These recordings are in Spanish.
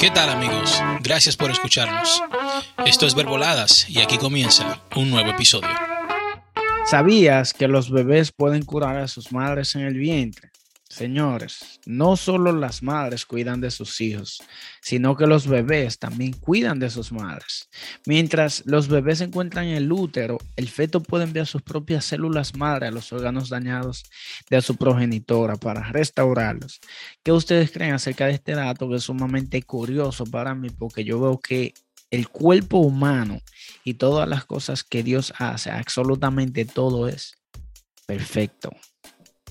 ¿Qué tal amigos? Gracias por escucharnos. Esto es Verboladas y aquí comienza un nuevo episodio. ¿Sabías que los bebés pueden curar a sus madres en el vientre? Señores, no solo las madres cuidan de sus hijos, sino que los bebés también cuidan de sus madres. Mientras los bebés se encuentran en el útero, el feto puede enviar sus propias células madre a los órganos dañados de su progenitora para restaurarlos. ¿Qué ustedes creen acerca de este dato que es sumamente curioso para mí? Porque yo veo que el cuerpo humano y todas las cosas que Dios hace, absolutamente todo es perfecto.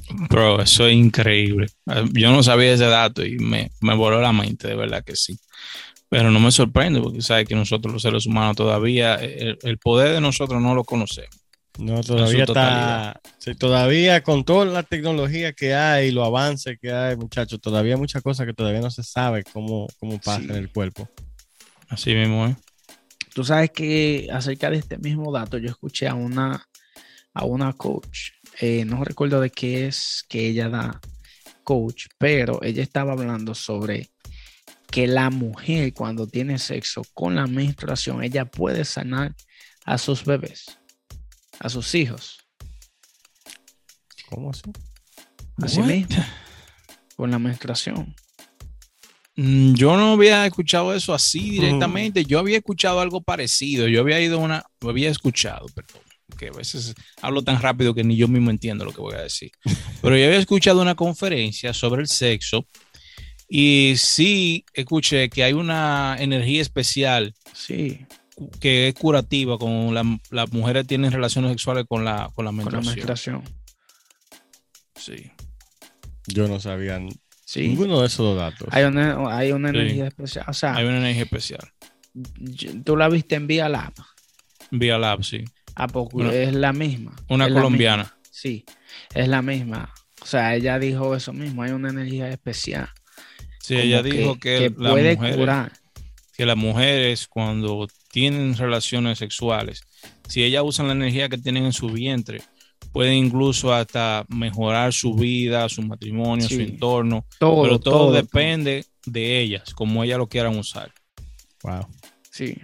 Bro, eso es increíble. Yo no sabía ese dato y me, me voló la mente, de verdad que sí. Pero no me sorprende porque sabes que nosotros los seres humanos todavía, el, poder de nosotros no lo conocemos. No, todavía está, todavía con toda la tecnología que hay, los avances que hay, muchachos, todavía hay muchas cosas que todavía no se sabe cómo, cómo pasa en el cuerpo. Así mismo, ¿eh? Tú sabes que acerca de este mismo dato, yo escuché a una, a una coach eh, no recuerdo de qué es que ella da coach, pero ella estaba hablando sobre que la mujer cuando tiene sexo con la menstruación, ella puede sanar a sus bebés, a sus hijos. ¿Cómo así? Así mismo, con la menstruación. Mm, yo no había escuchado eso así directamente. Yo había escuchado algo parecido. Yo había ido una, lo había escuchado, perdón que a veces hablo tan rápido que ni yo mismo entiendo lo que voy a decir. Pero yo había escuchado una conferencia sobre el sexo y sí escuché que hay una energía especial. Sí. Que es curativa con las mujeres tienen relaciones sexuales con la, con la menstruación. Sí. Yo no sabía ninguno de esos datos. Hay una, hay una energía especial. hay una energía especial. Tú la viste en Vía Lab. Vía Lab, sí. ¿A poco? es la misma. Una colombiana. Sí, es la misma. O sea, ella dijo eso mismo, hay una energía especial. Sí, ella dijo que, puede curar. Que las mujeres cuando tienen relaciones sexuales, si ellas usan la energía que tienen en su vientre, pueden incluso hasta mejorar su vida, su matrimonio, su entorno. Todo, pero todo, depende de ellas, como ellas lo quieran usar. Wow. Sí.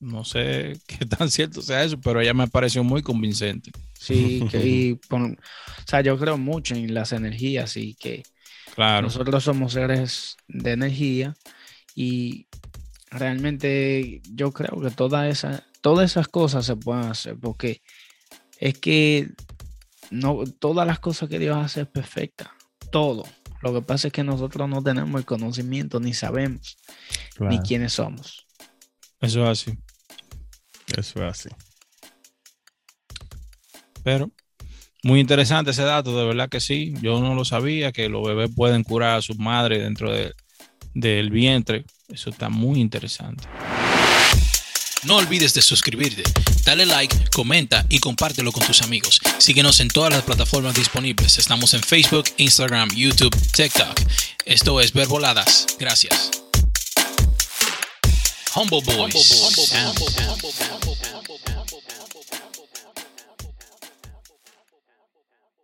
No sé qué tan cierto sea eso, pero ella me pareció muy convincente. Sí, y o sea, yo creo mucho en las energías y que claro. nosotros somos seres de energía y realmente yo creo que todas esas, todas esas cosas se pueden hacer porque es que no todas las cosas que Dios hace es perfecta, todo. Lo que pasa es que nosotros no tenemos el conocimiento ni sabemos ni quiénes somos. Eso es así. Eso es así. Pero muy interesante ese dato, de verdad que sí. Yo no lo sabía, que los bebés pueden curar a sus madres dentro del vientre. Eso está muy interesante. No olvides de suscribirte, dale like, comenta y compártelo con tus amigos. Síguenos en todas las plataformas disponibles. Estamos en Facebook, Instagram, YouTube, TikTok. Esto es Verboladas. Gracias. Humble Boys. Humble Humble Humble Humble